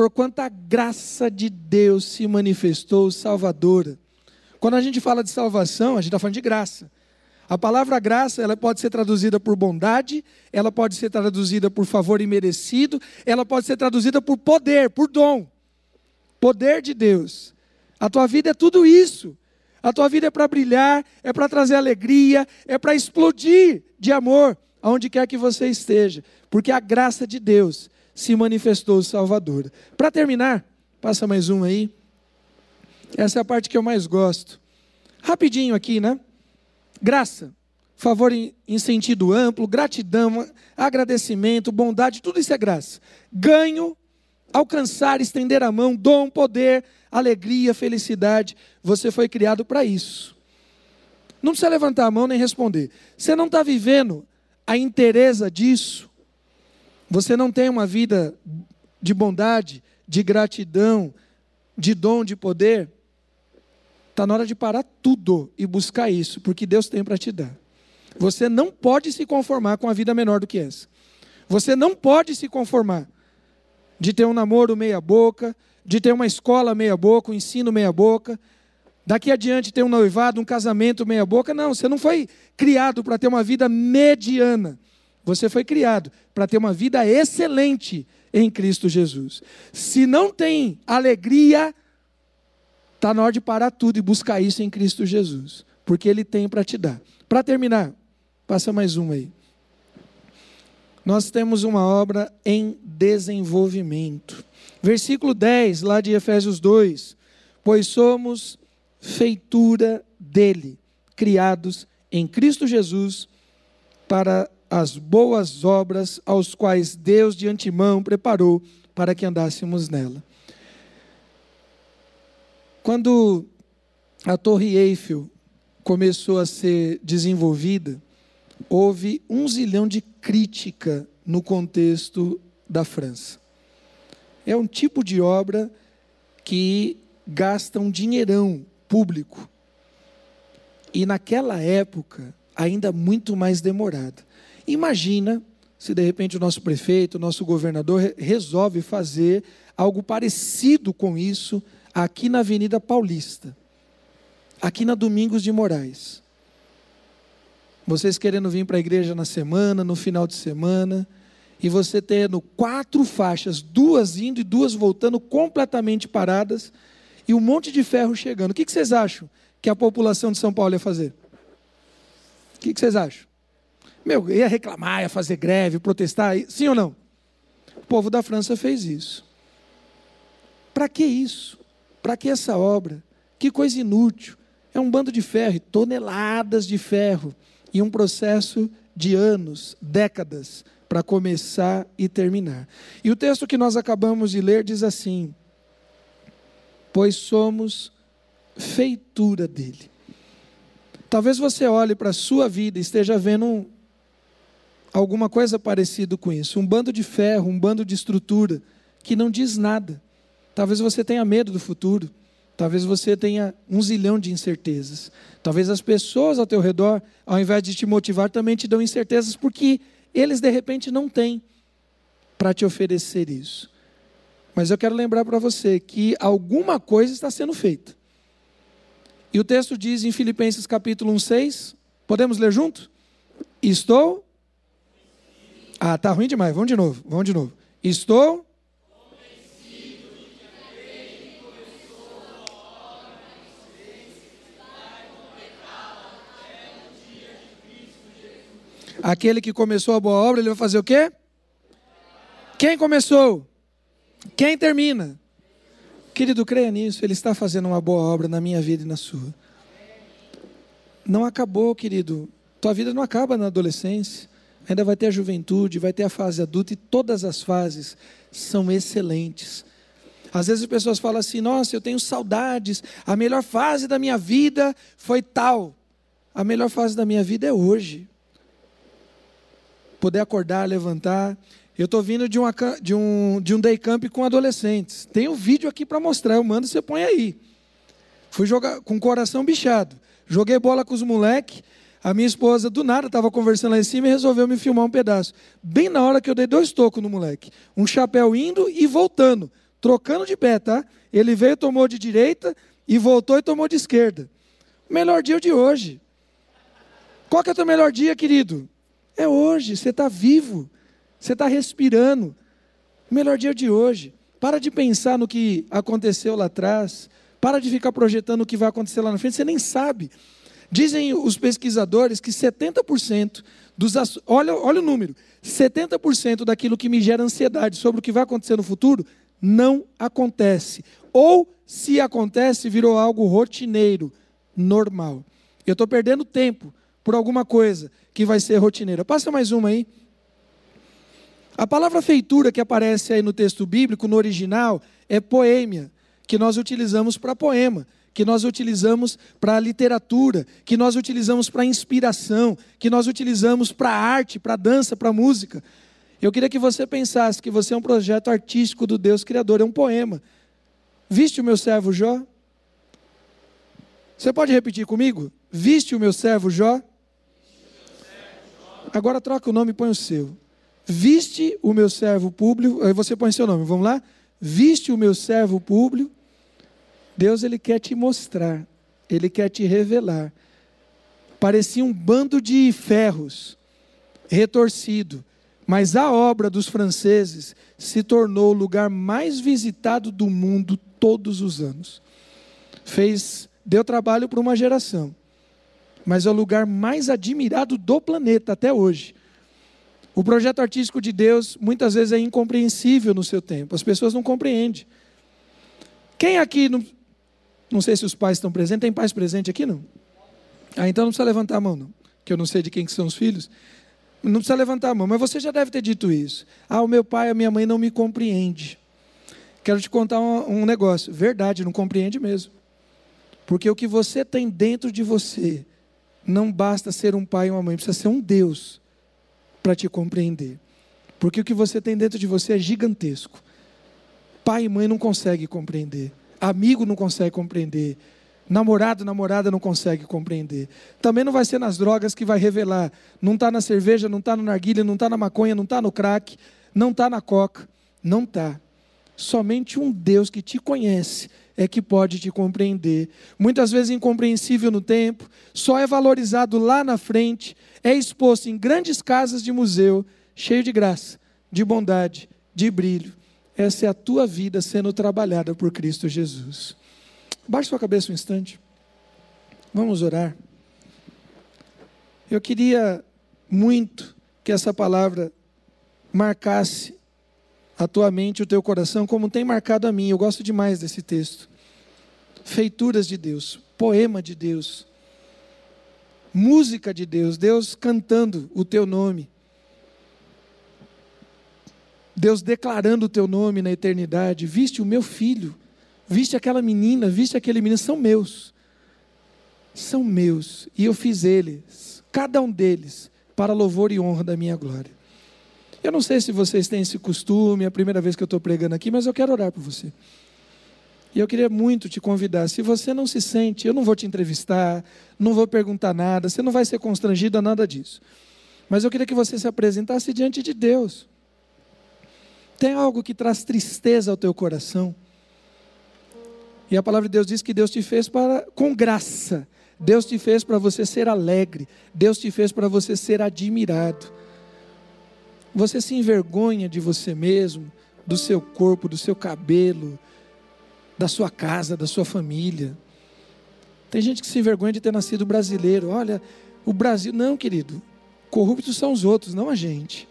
Porquanto a graça de Deus se manifestou salvadora. Quando a gente fala de salvação, a gente está falando de graça. A palavra graça, ela pode ser traduzida por bondade, ela pode ser traduzida por favor imerecido, ela pode ser traduzida por poder, por dom. Poder de Deus. A tua vida é tudo isso. A tua vida é para brilhar, é para trazer alegria, é para explodir de amor aonde quer que você esteja, porque a graça de Deus se manifestou salvadora. Para terminar, passa mais um aí. Essa é a parte que eu mais gosto. Rapidinho aqui, né? Graça, favor em, sentido amplo, gratidão, agradecimento, bondade, tudo isso é graça. Ganho, alcançar, estender a mão, dom, poder, alegria, felicidade. Você foi criado para isso. Não precisa levantar a mão nem responder. Você não está vivendo a interesa disso. Você não tem uma vida de bondade, de gratidão, de dom, de poder. Está na hora de parar tudo e buscar isso, porque Deus tem para te dar. Você não pode se conformar com a vida menor do que essa. Você não pode se conformar de ter um namoro meia-boca, de ter uma escola meia-boca, um ensino meia-boca, daqui adiante ter um noivado, um casamento meia-boca. Não, você não foi criado para ter uma vida mediana. Você foi criado para ter uma vida excelente em Cristo Jesus. Se não tem alegria, está na hora de parar tudo e buscar isso em Cristo Jesus, porque Ele tem para te dar. Para terminar, passa mais uma aí. Nós temos uma obra em desenvolvimento. Versículo 10, lá de Efésios 2: Pois somos feitura dele, criados em Cristo Jesus para as boas obras aos quais Deus de antemão preparou para que andássemos nela. Quando a Torre Eiffel começou a ser desenvolvida, houve um zilhão de crítica no contexto da França. É um tipo de obra que gasta um dinheirão público. E naquela época, ainda muito mais demorada. Imagina se de repente o nosso prefeito, o nosso governador resolve fazer algo parecido com isso aqui na Avenida Paulista, aqui na Domingos de Moraes. Vocês querendo vir para a igreja na semana, no final de semana, e você tendo quatro faixas, duas indo e duas voltando, completamente paradas, e um monte de ferro chegando. O que vocês acham que a população de São Paulo ia fazer? O que vocês acham? Meu, ia reclamar, ia fazer greve, protestar, sim ou não? O povo da França fez isso. Para que isso? Para que essa obra? Que coisa inútil. É um bando de ferro, toneladas de ferro, e um processo de anos, décadas, para começar e terminar. E o texto que nós acabamos de ler diz assim: Pois somos feitura dele. Talvez você olhe para a sua vida e esteja vendo um, alguma coisa parecida com isso, um bando de ferro, um bando de estrutura que não diz nada. Talvez você tenha medo do futuro. Talvez você tenha um zilhão de incertezas. Talvez as pessoas ao teu redor, ao invés de te motivar, também te dão incertezas porque eles de repente não têm. para te oferecer isso. Mas eu quero lembrar para você que alguma coisa está sendo feita. E o texto diz em Filipenses capítulo 1, 6, podemos ler junto? Estou. Ah, tá ruim demais. Vamos de novo. Vamos de novo. Estou. Aquele que começou a boa obra, ele vai fazer o quê? Quem começou? Quem termina? Querido, creia nisso, Ele está fazendo uma boa obra na minha vida e na sua. Não acabou, querido. Tua vida não acaba na adolescência. Ainda vai ter a juventude, vai ter a fase adulta e todas as fases são excelentes. Às vezes as pessoas falam assim: Nossa, eu tenho saudades. A melhor fase da minha vida foi tal. A melhor fase da minha vida é hoje. Poder acordar, levantar eu estou vindo de, uma, de, um, de um day camp com adolescentes. Tem um vídeo aqui para mostrar, eu mando, você põe aí. Fui jogar com o coração bichado. Joguei bola com os moleques. A minha esposa, do nada, estava conversando lá em cima e resolveu me filmar um pedaço. Bem na hora que eu dei dois tocos no moleque. Um chapéu indo e voltando. Trocando de pé, tá? Ele veio, tomou de direita e voltou e tomou de esquerda. Melhor dia de hoje. Qual que é o teu melhor dia, querido? É hoje, você está vivo. Você está respirando. Melhor dia de hoje. Para de pensar no que aconteceu lá atrás. Para de ficar projetando o que vai acontecer lá na frente. Você nem sabe. Dizem os pesquisadores que 70% dos. Olha, olha o número: 70% daquilo que me gera ansiedade sobre o que vai acontecer no futuro não acontece. Ou, se acontece, virou algo rotineiro, normal. Eu estou perdendo tempo por alguma coisa que vai ser rotineira. Passa mais uma aí. A palavra feitura que aparece aí no texto bíblico, no original, é poêmia, que nós utilizamos para poema, que nós utilizamos para literatura, que nós utilizamos para inspiração, que nós utilizamos para arte, para dança, para música. Eu queria que você pensasse que você é um projeto artístico do Deus Criador, é um poema. Viste o meu servo Jó? Você pode repetir comigo? Viste o meu servo Jó? Agora troca o nome e põe o seu. Viste o meu servo público, aí você põe seu nome, vamos lá? Viste o meu servo público. Deus ele quer te mostrar, ele quer te revelar. Parecia um bando de ferros retorcido, mas a obra dos franceses se tornou o lugar mais visitado do mundo todos os anos. Fez, deu trabalho para uma geração, mas é o lugar mais admirado do planeta até hoje. O projeto artístico de Deus muitas vezes é incompreensível no seu tempo, as pessoas não compreendem. Quem aqui, não sei se os pais estão presentes, tem pais presentes aqui não? Ah, então não precisa levantar a mão não, que eu não sei de quem que são os filhos. Não precisa levantar a mão, mas você já deve ter dito isso. Ah, o meu pai, a minha mãe não me compreende. Quero te contar um, um negócio. Verdade, não compreende mesmo. Porque o que você tem dentro de você não basta ser um pai e uma mãe, precisa ser um Deus para te compreender. Porque o que você tem dentro de você é gigantesco. Pai e mãe não conseguem compreender. Amigo não consegue compreender. Namorado, namorada não consegue compreender. Também não vai ser nas drogas que vai revelar. Não está na cerveja, não está no narguilha, não está na maconha, não está no crack, não está na coca. Não está. Somente um Deus que te conhece é que pode te compreender. Muitas vezes incompreensível no tempo, só é valorizado lá na frente, é exposto em grandes casas de museu, cheio de graça, de bondade, de brilho. Essa é a tua vida sendo trabalhada por Cristo Jesus. Baixe sua cabeça um instante. Vamos orar. Eu queria muito que essa palavra marcasse a tua mente, o teu coração, como tem marcado a mim. Eu gosto demais desse texto feituras de Deus, poema de Deus, música de Deus, Deus cantando o teu nome. Deus declarando o teu nome na eternidade. Viste o meu filho, viste aquela menina, viste aquele menino, são meus. São meus. E eu fiz eles, cada um deles, para louvor e honra da minha glória. Eu não sei se vocês têm esse costume, é a primeira vez que eu estou pregando aqui, mas eu quero orar por você. E eu queria muito te convidar. Se você não se sente, eu não vou te entrevistar, não vou perguntar nada, você não vai ser constrangido a nada disso. Mas eu queria que você se apresentasse diante de Deus. Tem algo que traz tristeza ao teu coração? E a palavra de Deus diz que Deus te fez para com graça. Deus te fez para você ser alegre. Deus te fez para você ser admirado. Você se envergonha de você mesmo, do seu corpo, do seu cabelo, da sua casa, da sua família. Tem gente que se envergonha de ter nascido brasileiro. Olha, o Brasil. Não, querido. Corruptos são os outros, não a gente.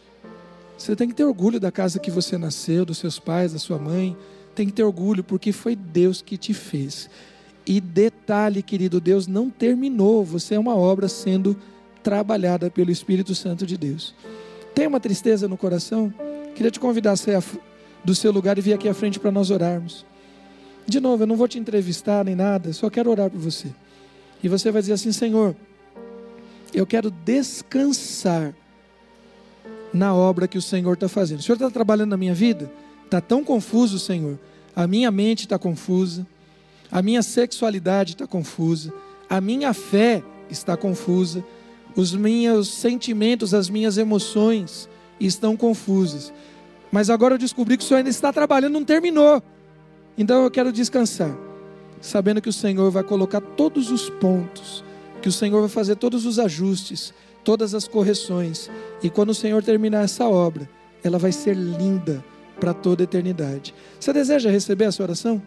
Você tem que ter orgulho da casa que você nasceu, dos seus pais, da sua mãe. Tem que ter orgulho, porque foi Deus que te fez. E detalhe, querido, Deus não terminou. Você é uma obra sendo trabalhada pelo Espírito Santo de Deus. Tem uma tristeza no coração? Queria te convidar a sair do seu lugar e vir aqui à frente para nós orarmos. De novo, eu não vou te entrevistar nem nada, só quero orar por você. E você vai dizer assim: Senhor, eu quero descansar na obra que o Senhor está fazendo. O Senhor está trabalhando na minha vida? Está tão confuso, Senhor. A minha mente está confusa, a minha sexualidade está confusa, a minha fé está confusa, os meus sentimentos, as minhas emoções estão confusas. Mas agora eu descobri que o Senhor ainda está trabalhando, não terminou. Então eu quero descansar, sabendo que o Senhor vai colocar todos os pontos que o Senhor vai fazer todos os ajustes, todas as correções, e quando o Senhor terminar essa obra, ela vai ser linda para toda a eternidade. Você deseja receber essa oração?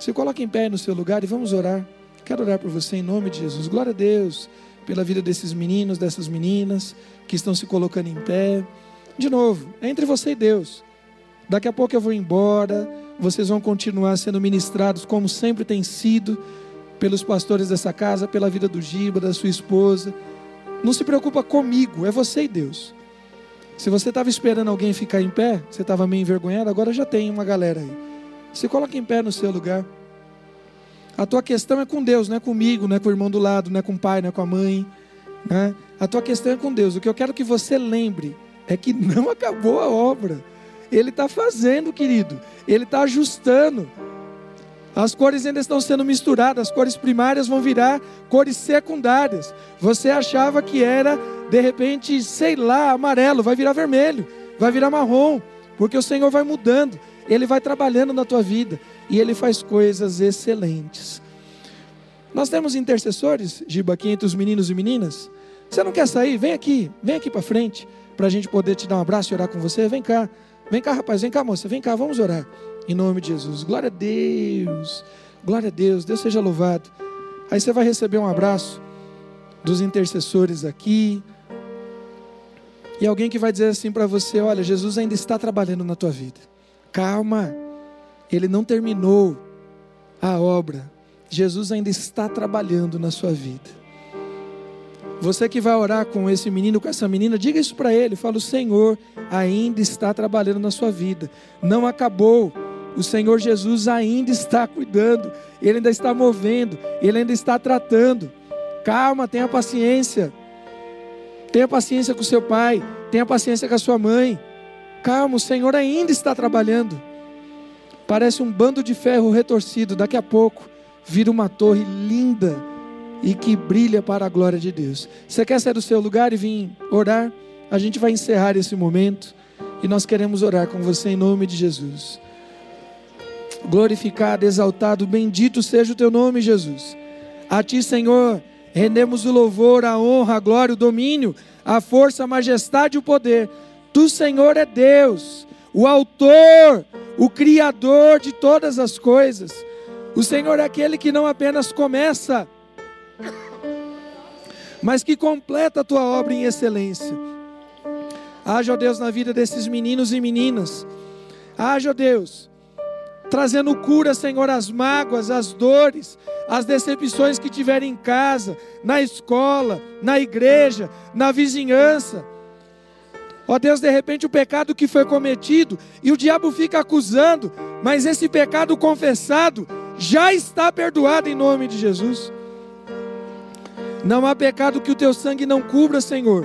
Se coloque em pé no seu lugar e vamos orar. Quero orar por você em nome de Jesus. Glória a Deus pela vida desses meninos, dessas meninas que estão se colocando em pé. De novo, é entre você e Deus. Daqui a pouco eu vou embora, vocês vão continuar sendo ministrados como sempre tem sido pelos pastores dessa casa, pela vida do Giba, da sua esposa. Não se preocupa comigo, é você e Deus. Se você estava esperando alguém ficar em pé, você estava meio envergonhado, agora já tem uma galera aí. Se coloca em pé no seu lugar. A tua questão é com Deus, não é comigo, não é com o irmão do lado, não é com o pai, não é com a mãe. Né? A tua questão é com Deus. O que eu quero que você lembre é que não acabou a obra. Ele está fazendo, querido. Ele está ajustando. As cores ainda estão sendo misturadas, as cores primárias vão virar cores secundárias. Você achava que era, de repente, sei lá, amarelo, vai virar vermelho, vai virar marrom, porque o Senhor vai mudando, Ele vai trabalhando na tua vida e Ele faz coisas excelentes. Nós temos intercessores, Giba, aqui entre os meninos e meninas. Você não quer sair? Vem aqui, vem aqui para frente, para a gente poder te dar um abraço e orar com você. Vem cá, vem cá, rapaz, vem cá, moça, vem cá, vamos orar. Em nome de Jesus. Glória a Deus. Glória a Deus. Deus seja louvado. Aí você vai receber um abraço dos intercessores aqui. E alguém que vai dizer assim para você: Olha, Jesus ainda está trabalhando na tua vida. Calma, ele não terminou a obra. Jesus ainda está trabalhando na sua vida. Você que vai orar com esse menino, com essa menina, diga isso para ele. Fala: O Senhor ainda está trabalhando na sua vida. Não acabou o Senhor Jesus ainda está cuidando, Ele ainda está movendo, Ele ainda está tratando. Calma, tenha paciência. Tenha paciência com seu pai, tenha paciência com a sua mãe. Calma, o Senhor ainda está trabalhando. Parece um bando de ferro retorcido, daqui a pouco vira uma torre linda e que brilha para a glória de Deus. Você quer sair do seu lugar e vir orar? A gente vai encerrar esse momento e nós queremos orar com você em nome de Jesus glorificado, exaltado, bendito seja o teu nome, Jesus. A ti, Senhor, rendemos o louvor, a honra, a glória, o domínio, a força, a majestade e o poder. Tu, Senhor, é Deus, o autor, o criador de todas as coisas. O Senhor é aquele que não apenas começa, mas que completa a tua obra em excelência. Haja, ó Deus, na vida desses meninos e meninas. Haja, ó Deus, trazendo cura, Senhor, as mágoas, as dores, as decepções que tiverem em casa, na escola, na igreja, na vizinhança. Ó Deus, de repente o pecado que foi cometido e o diabo fica acusando, mas esse pecado confessado já está perdoado em nome de Jesus. Não há pecado que o teu sangue não cubra, Senhor.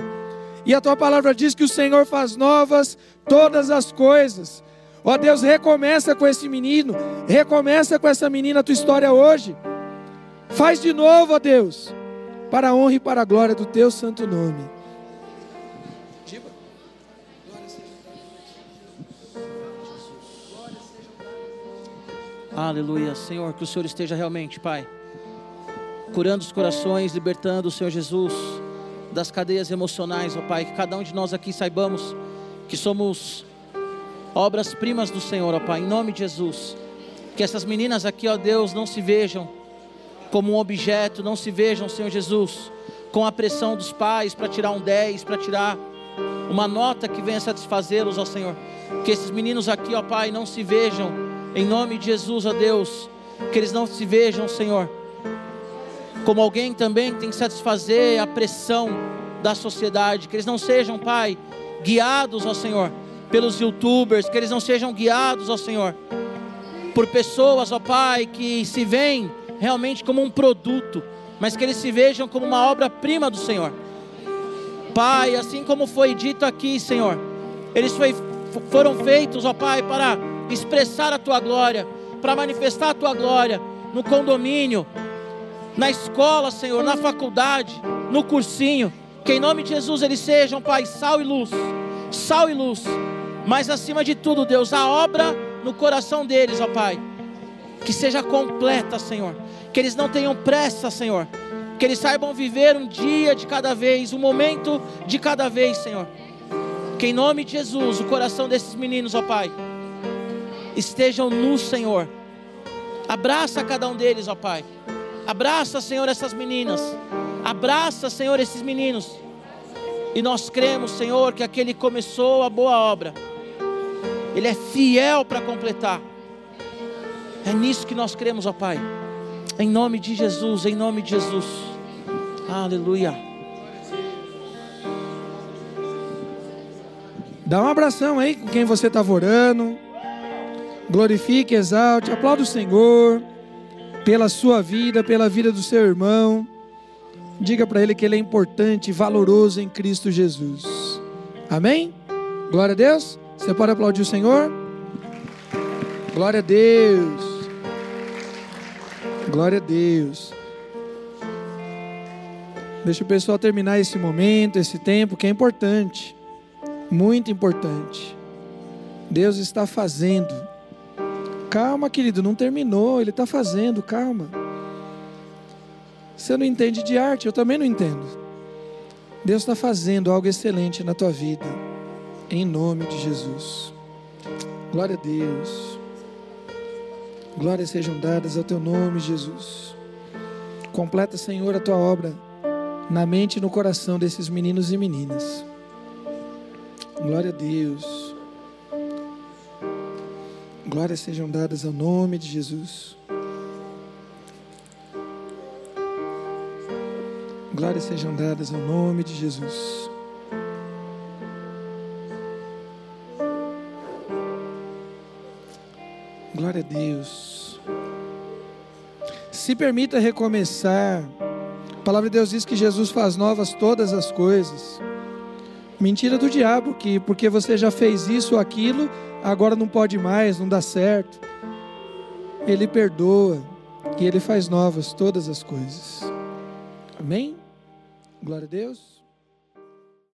E a tua palavra diz que o Senhor faz novas todas as coisas. Ó Deus, recomeça com esse menino, recomeça com essa menina a tua história hoje. Faz de novo, ó Deus, para a honra e para a glória do teu santo nome. Aleluia, Senhor, que o Senhor esteja realmente, Pai, curando os corações, libertando o Senhor Jesus das cadeias emocionais, ó Pai, que cada um de nós aqui saibamos que somos obras-primas do Senhor, ó Pai, em nome de Jesus. Que essas meninas aqui, ó Deus, não se vejam como um objeto, não se vejam, Senhor Jesus, com a pressão dos pais para tirar um 10, para tirar uma nota que venha satisfazê-los, ó Senhor. Que esses meninos aqui, ó Pai, não se vejam, em nome de Jesus, ó Deus, que eles não se vejam, Senhor, como alguém também tem que satisfazer a pressão da sociedade, que eles não sejam, Pai, guiados, ó Senhor, pelos youtubers, que eles não sejam guiados, ó Senhor, por pessoas, ó Pai, que se veem realmente como um produto, mas que eles se vejam como uma obra-prima do Senhor. Pai, assim como foi dito aqui, Senhor, eles foi, foram feitos, ó Pai, para expressar a tua glória, para manifestar a tua glória no condomínio, na escola, Senhor, na faculdade, no cursinho. Que em nome de Jesus eles sejam, Pai, sal e luz, sal e luz. Mas acima de tudo, Deus, a obra no coração deles, ó Pai, que seja completa, Senhor. Que eles não tenham pressa, Senhor. Que eles saibam viver um dia de cada vez, um momento de cada vez, Senhor. Que em nome de Jesus, o coração desses meninos, ó Pai, estejam no Senhor. Abraça cada um deles, ó Pai. Abraça, Senhor, essas meninas. Abraça, Senhor, esses meninos. E nós cremos, Senhor, que aquele que começou a boa obra, Ele é fiel para completar. É nisso que nós cremos, ó Pai. Em nome de Jesus, em nome de Jesus. Aleluia. Dá um abração aí com quem você estava orando. Glorifique, exalte, aplaude o Senhor pela sua vida, pela vida do seu irmão. Diga para ele que ele é importante valoroso em Cristo Jesus. Amém? Glória a Deus. Você pode aplaudir o Senhor? Glória a Deus. Glória a Deus. Deixa o pessoal terminar esse momento, esse tempo que é importante. Muito importante. Deus está fazendo. Calma, querido, não terminou, ele está fazendo, calma. Você não entende de arte, eu também não entendo. Deus está fazendo algo excelente na tua vida, em nome de Jesus. Glória a Deus. Glórias sejam dadas ao teu nome, Jesus. Completa, Senhor, a tua obra na mente e no coração desses meninos e meninas. Glória a Deus. Glórias sejam dadas ao nome de Jesus. Glórias sejam dadas ao nome de Jesus. Glória a Deus. Se permita recomeçar. A palavra de Deus diz que Jesus faz novas todas as coisas. Mentira do diabo, que porque você já fez isso ou aquilo, agora não pode mais, não dá certo. Ele perdoa e ele faz novas todas as coisas. Amém? Glória a Deus.